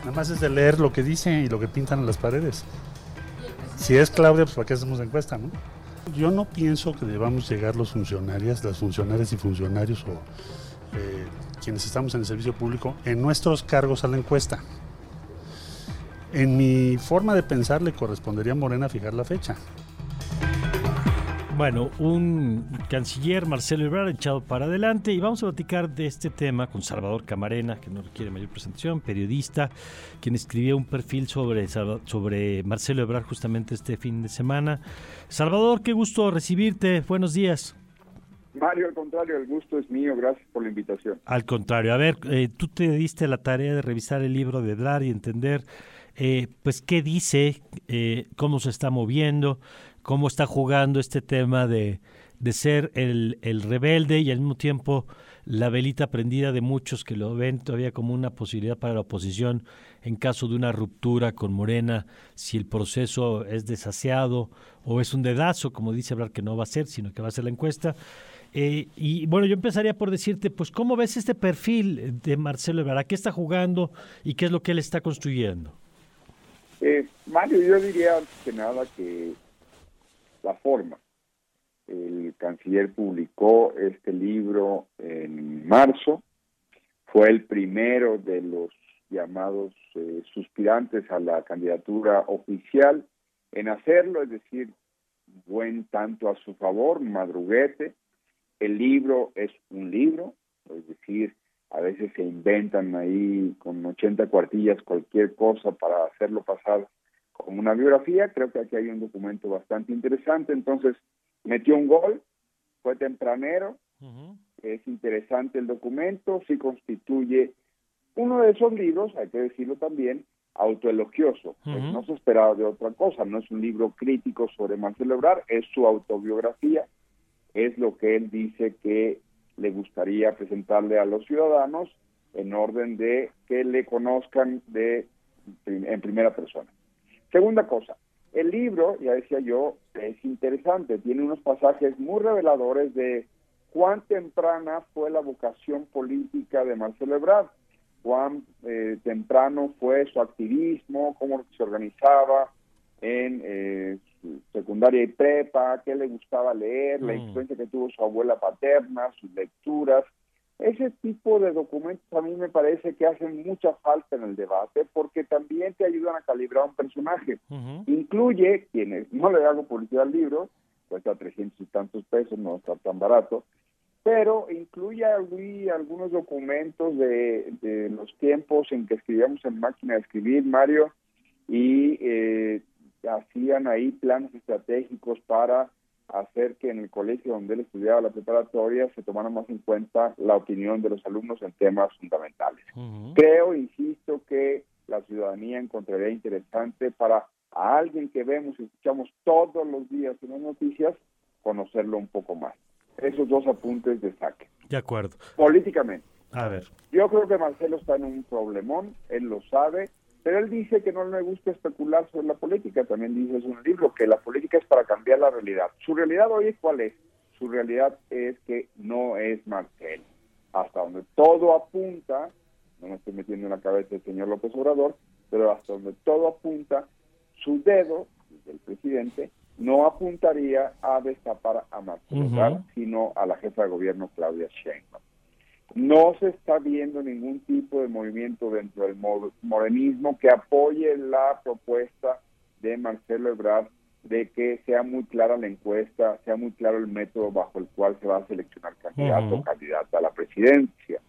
Nada más es de leer lo que dice y lo que pintan en las paredes. Si es Claudia, pues ¿para qué hacemos encuesta, no? Yo no pienso que debamos llegar los funcionarios, las funcionarias y funcionarios o eh, quienes estamos en el servicio público en nuestros cargos a la encuesta. En mi forma de pensar le correspondería a Morena fijar la fecha. Bueno, un canciller, Marcelo Ebrard, echado para adelante y vamos a platicar de este tema con Salvador Camarena, que no requiere mayor presentación, periodista, quien escribió un perfil sobre, sobre Marcelo Ebrard justamente este fin de semana. Salvador, qué gusto recibirte, buenos días. Mario, al contrario, el gusto es mío, gracias por la invitación. Al contrario, a ver, eh, tú te diste la tarea de revisar el libro de Ebrard y entender, eh, pues, qué dice, eh, cómo se está moviendo cómo está jugando este tema de, de ser el, el, rebelde y al mismo tiempo la velita prendida de muchos que lo ven todavía como una posibilidad para la oposición en caso de una ruptura con Morena, si el proceso es desasiado o es un dedazo, como dice hablar que no va a ser, sino que va a ser la encuesta. Eh, y bueno, yo empezaría por decirte, pues, ¿cómo ves este perfil de Marcelo Ebrard? qué está jugando y qué es lo que él está construyendo? Eh, Mario, yo diría que nada que la forma. El canciller publicó este libro en marzo, fue el primero de los llamados eh, suspirantes a la candidatura oficial en hacerlo, es decir, buen tanto a su favor, madruguete. El libro es un libro, es decir, a veces se inventan ahí con 80 cuartillas cualquier cosa para hacerlo pasar como una biografía, creo que aquí hay un documento bastante interesante, entonces metió un gol, fue tempranero, es interesante el documento, sí constituye uno de esos libros, hay que decirlo también, autoelogioso, pues no se esperaba de otra cosa, no es un libro crítico sobre Marcelo Ebrard, es su autobiografía, es lo que él dice que le gustaría presentarle a los ciudadanos en orden de que le conozcan de en primera persona. Segunda cosa, el libro, ya decía yo, es interesante, tiene unos pasajes muy reveladores de cuán temprana fue la vocación política de Marcelo Ebrard, cuán eh, temprano fue su activismo, cómo se organizaba en eh, secundaria y prepa, qué le gustaba leer, la mm. influencia que tuvo su abuela paterna, sus lecturas, ese tipo de documentos a mí me parece que hacen mucha falta en el debate porque también te ayudan a calibrar un personaje. Incluye, quienes no le hago publicidad al libro, cuesta 300 y tantos pesos, no está tan barato, pero incluye algunos documentos de, de, los tiempos en que escribíamos en máquina de escribir, Mario, y eh, hacían ahí planes estratégicos para hacer que en el colegio donde él estudiaba la preparatoria se tomara más en cuenta la opinión de los alumnos en temas fundamentales. Creo, insisto, que la ciudadanía encontraría interesante para a alguien que vemos y escuchamos todos los días en las noticias, conocerlo un poco más. Esos dos apuntes de saque. De acuerdo. Políticamente. A ver. Yo creo que Marcelo está en un problemón, él lo sabe, pero él dice que no le gusta especular sobre la política, también dice en un libro que la política es para cambiar la realidad. Su realidad hoy es cuál es? Su realidad es que no es Marcelo. Hasta donde todo apunta, no me estoy metiendo en la cabeza del señor López Obrador, pero hasta donde todo apunta, su dedo, del presidente, no apuntaría a destapar a Marcelo, sino a la jefa de gobierno Claudia Sheinbaum. No se está viendo ningún tipo de movimiento dentro del morenismo que apoye la propuesta de Marcelo Ebrard de que sea muy clara la encuesta, sea muy claro el método bajo el cual se va a seleccionar candidato o candidata a la presidencia.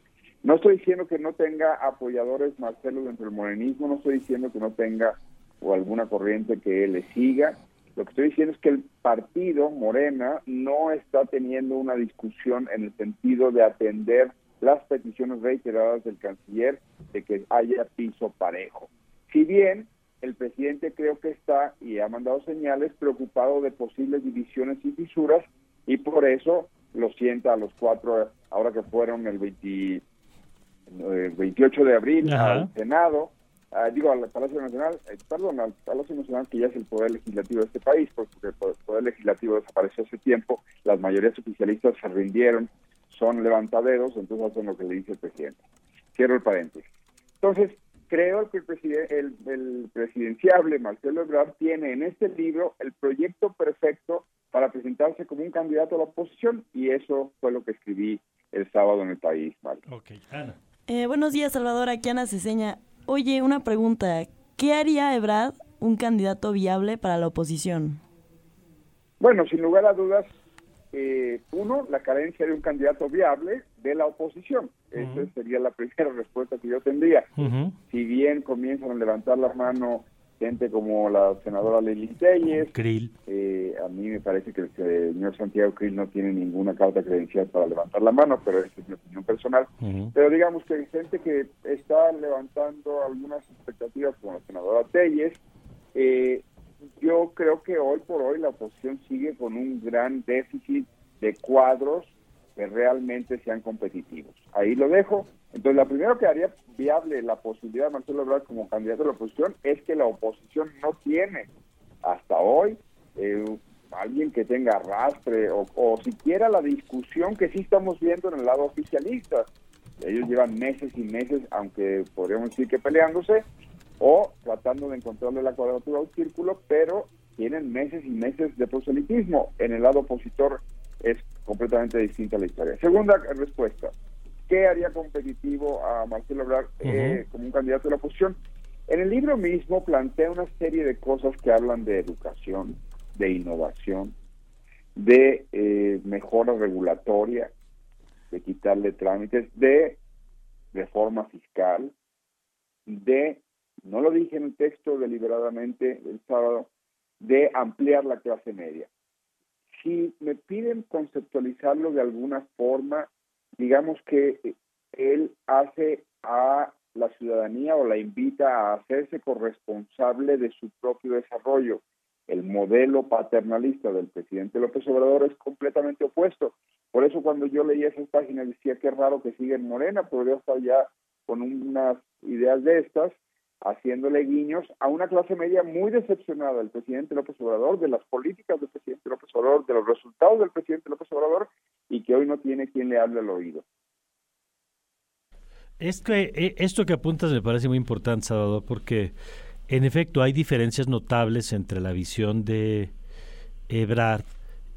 No estoy diciendo que no tenga apoyadores Marcelo dentro del morenismo, no estoy diciendo que no tenga o alguna corriente que le siga. Lo que estoy diciendo es que el partido Morena no está teniendo una discusión en el sentido de atender las peticiones reiteradas del canciller de que haya piso parejo. Si bien el presidente creo que está y ha mandado señales preocupado de posibles divisiones y fisuras y por eso lo sienta a los cuatro, ahora que fueron el 28 eh, de abril al Senado, ah, digo al Palacio Nacional, eh, perdón, al Palacio Nacional que ya es el poder legislativo de este país, porque el poder legislativo desapareció hace tiempo, las mayorías oficialistas se rindieron son levantaderos, entonces hacen lo que le dice el presidente. Cierro el paréntesis. Entonces, creo que el, el, presidenciable Marcelo Ebrard tiene en este libro el proyecto perfecto para presentarse como un candidato a la oposición y eso fue lo que escribí el sábado en el país, eh, buenos días, Salvador. Aquí Ana Ceseña. Oye, una pregunta. ¿Qué haría Ebrard un candidato viable para la oposición? Bueno, sin lugar a dudas, eh, uno, la carencia de un candidato viable de la oposición. Esa sería la primera respuesta que yo tendría. Si bien comienzan a levantar la mano gente como la senadora Lili Telles, eh, a mí me parece que el señor Santiago Krill no tiene ninguna carta credencial para levantar la mano, pero esa es mi opinión personal. Pero digamos que hay gente que está levantando algunas expectativas como la senadora Telles, eh, yo creo que hoy por hoy la oposición sigue con un gran déficit de cuadros que realmente sean competitivos. Ahí lo dejo. Entonces, lo primero que haría viable la posibilidad de Marcelo Ebrard como candidato a la oposición es que la oposición no tiene hasta hoy eh, alguien que tenga arrastre o, o siquiera la discusión que sí estamos viendo en el lado oficialista. Ellos llevan meses y meses, aunque podríamos decir que peleándose, o tratando de encontrarle la cuadratura al círculo, pero tienen meses y meses de proselitismo. En el lado opositor es completamente distinta la historia. Segunda respuesta, ¿qué haría competitivo a Marcelo Ebrard eh, como un candidato de la oposición? En el libro mismo plantea una serie de cosas que hablan de educación, de innovación, de eh, mejora regulatoria, de quitarle trámites, de reforma fiscal, de no lo dije en el texto deliberadamente el sábado, de ampliar la clase media. Si me piden conceptualizarlo de alguna forma, digamos que él hace a la ciudadanía o la invita a hacerse corresponsable de su propio desarrollo. El modelo paternalista del presidente López Obrador es completamente opuesto. Por eso cuando yo leía esas páginas decía que raro que siga en Morena, podría estar ya con unas ideas de estas, haciéndole guiños a una clase media muy decepcionada del presidente López Obrador, de las políticas del presidente López Obrador, de los resultados del presidente López Obrador y que hoy no tiene quien le hable al oído. Esto, eh, esto que apuntas me parece muy importante, Salvador, porque en efecto hay diferencias notables entre la visión de Ebrard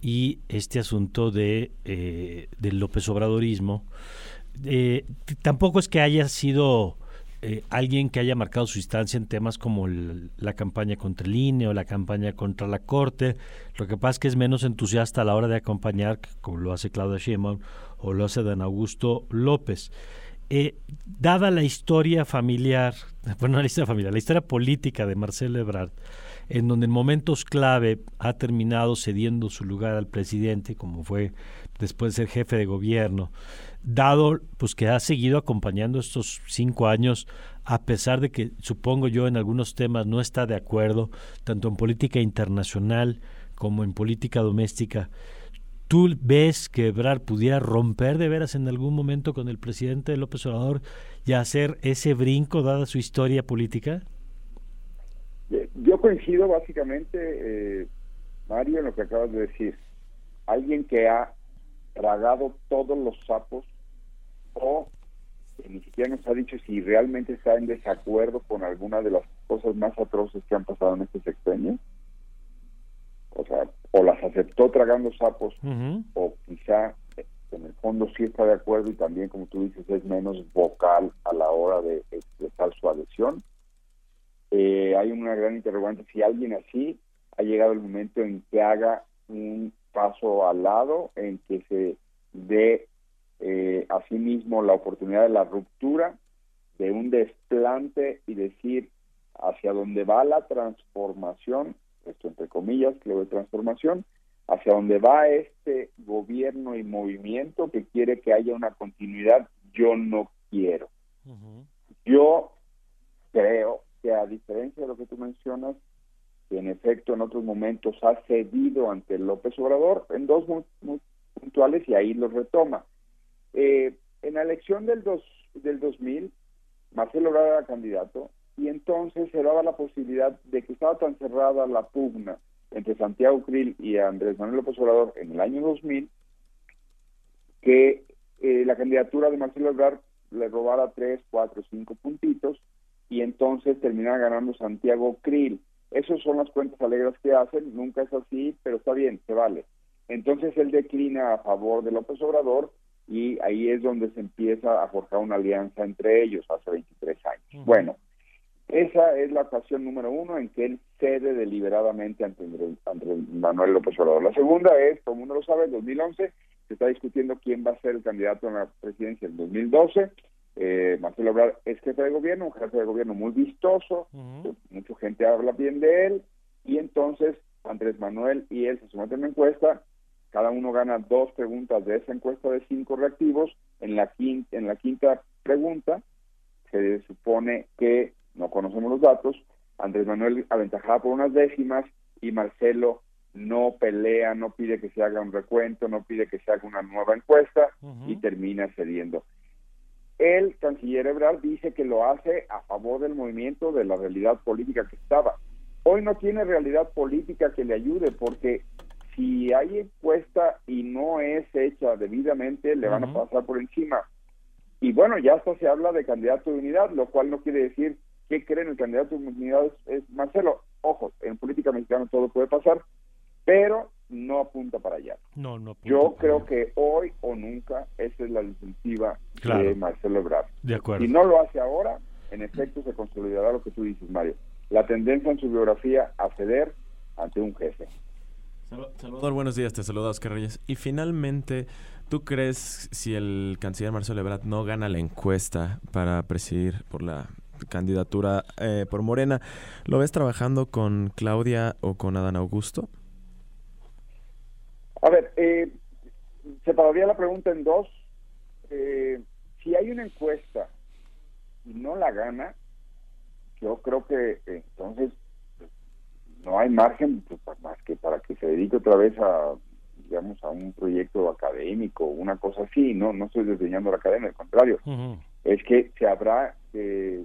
y este asunto de eh, del López Obradorismo. Eh, tampoco es que haya sido eh, alguien que haya marcado su instancia en temas como la campaña contra el INE o la campaña contra la Corte. Lo que pasa es que es menos entusiasta a la hora de acompañar, como lo hace Claudia Sheinbaum o lo hace Dan Augusto López. Eh, dada la historia familiar, bueno, la historia familiar, la historia política de Marcelo Ebrard, en donde en momentos clave ha terminado cediendo su lugar al presidente, como fue después de ser jefe de gobierno, dado pues que ha seguido acompañando estos cinco años a pesar de que supongo yo en algunos temas no está de acuerdo tanto en política internacional como en política doméstica ¿Tú ves que Ebrard pudiera romper de veras en algún momento con el presidente López Obrador y hacer ese brinco dada su historia política? Eh, yo coincido básicamente, eh, Mario, en lo que acabas de decir. Alguien que ha tragado todos los sapos o que ni siquiera nos ha dicho si realmente está en desacuerdo con alguna de las cosas más atroces que han pasado en este sexenio. O sea, o las aceptó tragando sapos, o quizá eh, en el fondo sí está de acuerdo y también, como tú dices, es menos vocal a la hora de expresar su adhesión. Eh, hay una gran interrogante si alguien así ha llegado el momento en que haga un paso al lado, en que se dé eh, asimismo la oportunidad de la ruptura, de un desplante y decir hacia dónde va la transformación, esto entre comillas, que de transformación, hacia dónde va este gobierno y movimiento que quiere que haya una continuidad, yo no quiero. Yo creo que a diferencia de lo que tú mencionas, que en efecto en otros momentos ha cedido ante López Obrador, en dos muy puntuales y ahí lo retoma. Eh, en la elección del, dos, del 2000, Marcelo Ebrard era candidato y entonces se daba la posibilidad de que estaba tan cerrada la pugna entre Santiago Krill y Andrés Manuel López Obrador en el año 2000 que eh, la candidatura de Marcelo Ebrard le robara tres, cuatro, cinco puntitos y entonces termina ganando Santiago Krill. Esas son las cuentas alegres que hacen, nunca es así, pero está bien, se vale. Entonces él declina a favor de López Obrador y ahí es donde se empieza a forjar una alianza entre ellos hace 23 años. Bueno, esa es la ocasión número uno en que él cede deliberadamente ante, Manuel López Obrador. La segunda es, como uno lo sabe, en 2011 se está discutiendo quién va a ser el candidato a la presidencia en 2012. Eh, Marcelo Obrador es jefe de gobierno, un jefe de gobierno muy vistoso, mucha gente habla bien de él, y entonces Andrés Manuel y él se someten a una encuesta, cada uno gana dos preguntas de esa encuesta de cinco reactivos, en la quinta, en la quinta pregunta se supone que, no conocemos los datos, Andrés Manuel aventajaba por unas décimas y Marcelo no pelea, no pide que se haga un recuento, no pide que se haga una nueva encuesta y termina cediendo. El canciller Ebrard dice que lo hace a favor del movimiento de la realidad política que estaba. Hoy no tiene realidad política que le ayude porque si hay encuesta y no es hecha debidamente, le van a pasar por encima. Y bueno, ya hasta se habla de candidato de unidad, lo cual no quiere decir que creen el candidato de unidad es Marcelo. Ojo, en política mexicana todo puede pasar, pero no apunta para allá. No, no Yo creo que hoy o nunca esa es la defensiva de Marcelo Ebrard. De acuerdo. Si no lo hace ahora, en efecto se consolidará lo que tú dices, Mario. La tendencia en su biografía a ceder ante un jefe. Salvador, buenos días, te saluda Oscar Reyes. Y finalmente, ¿tú crees si el canciller Marcelo Ebrard no gana la encuesta para presidir por la candidatura eh, por Morena, ¿lo ves trabajando con Claudia o con Adán Augusto? A ver, eh, separaría la pregunta en dos. Eh, si hay una encuesta y no la gana, yo creo que entonces no hay margen pues, más que para que se dedique otra vez a digamos a un proyecto académico una cosa así no no estoy desdeñando la academia al contrario es que se habrá eh,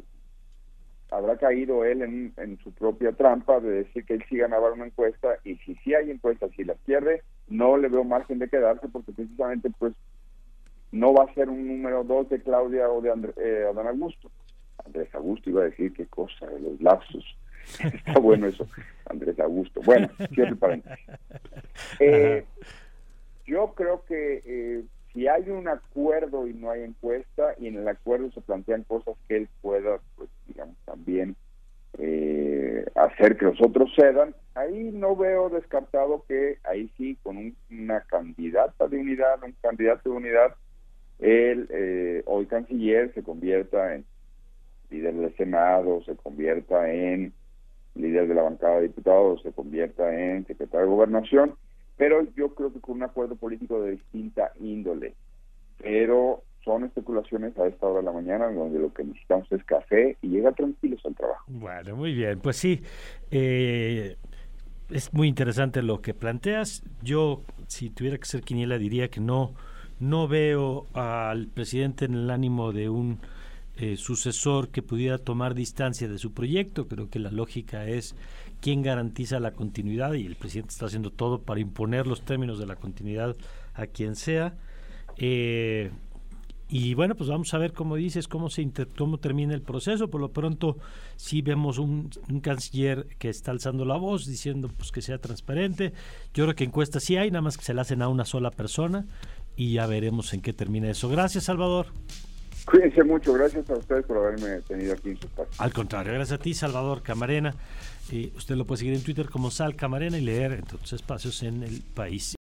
habrá caído él en, en, su propia trampa de decir que él sí ganaba una encuesta y si sí hay encuestas y las pierde no le veo margen de quedarse porque precisamente pues no va a ser un número dos de Claudia o de André, eh, Adán Augusto. Andrés Augusto iba a decir qué cosa, de los lapsos. Está bueno eso, Andrés Augusto. Bueno, cierre paréntesis. Eh, yo creo que eh, si hay un acuerdo y no hay encuesta, y en el acuerdo se plantean cosas que él pueda, pues digamos, también eh, hacer que los otros cedan, ahí no veo descartado que ahí sí, con una candidata de unidad, un candidato de unidad, el eh, hoy canciller se convierta en líder del Senado, se convierta en líder de la bancada de diputados, se convierta en secretario de gobernación, pero yo creo que con un acuerdo político de distinta índole. Pero son especulaciones a esta hora de la mañana donde lo que necesitamos es café y llega tranquilos al trabajo. Bueno, muy bien, pues sí, eh, es muy interesante lo que planteas. Yo, si tuviera que ser quiniela, diría que no, no veo al presidente en el ánimo de un eh, sucesor que pudiera tomar distancia de su proyecto. Creo que la lógica es quién garantiza la continuidad y el presidente está haciendo todo para imponer los términos de la continuidad a quien sea. Eh, y bueno, pues vamos a ver cómo dices, cómo se cómo termina el proceso. Por lo pronto, sí vemos un, canciller que está alzando la voz, diciendo pues que sea transparente. Yo creo que encuestas sí hay, nada más que se la hacen a una sola persona y ya veremos en qué termina eso. Gracias, Salvador. Cuídense mucho, gracias a ustedes por haberme tenido aquí en su espacio. Al contrario, gracias a ti, Salvador Camarena. Y usted lo puede seguir en Twitter como Sal Camarena y leer en tus espacios en el país.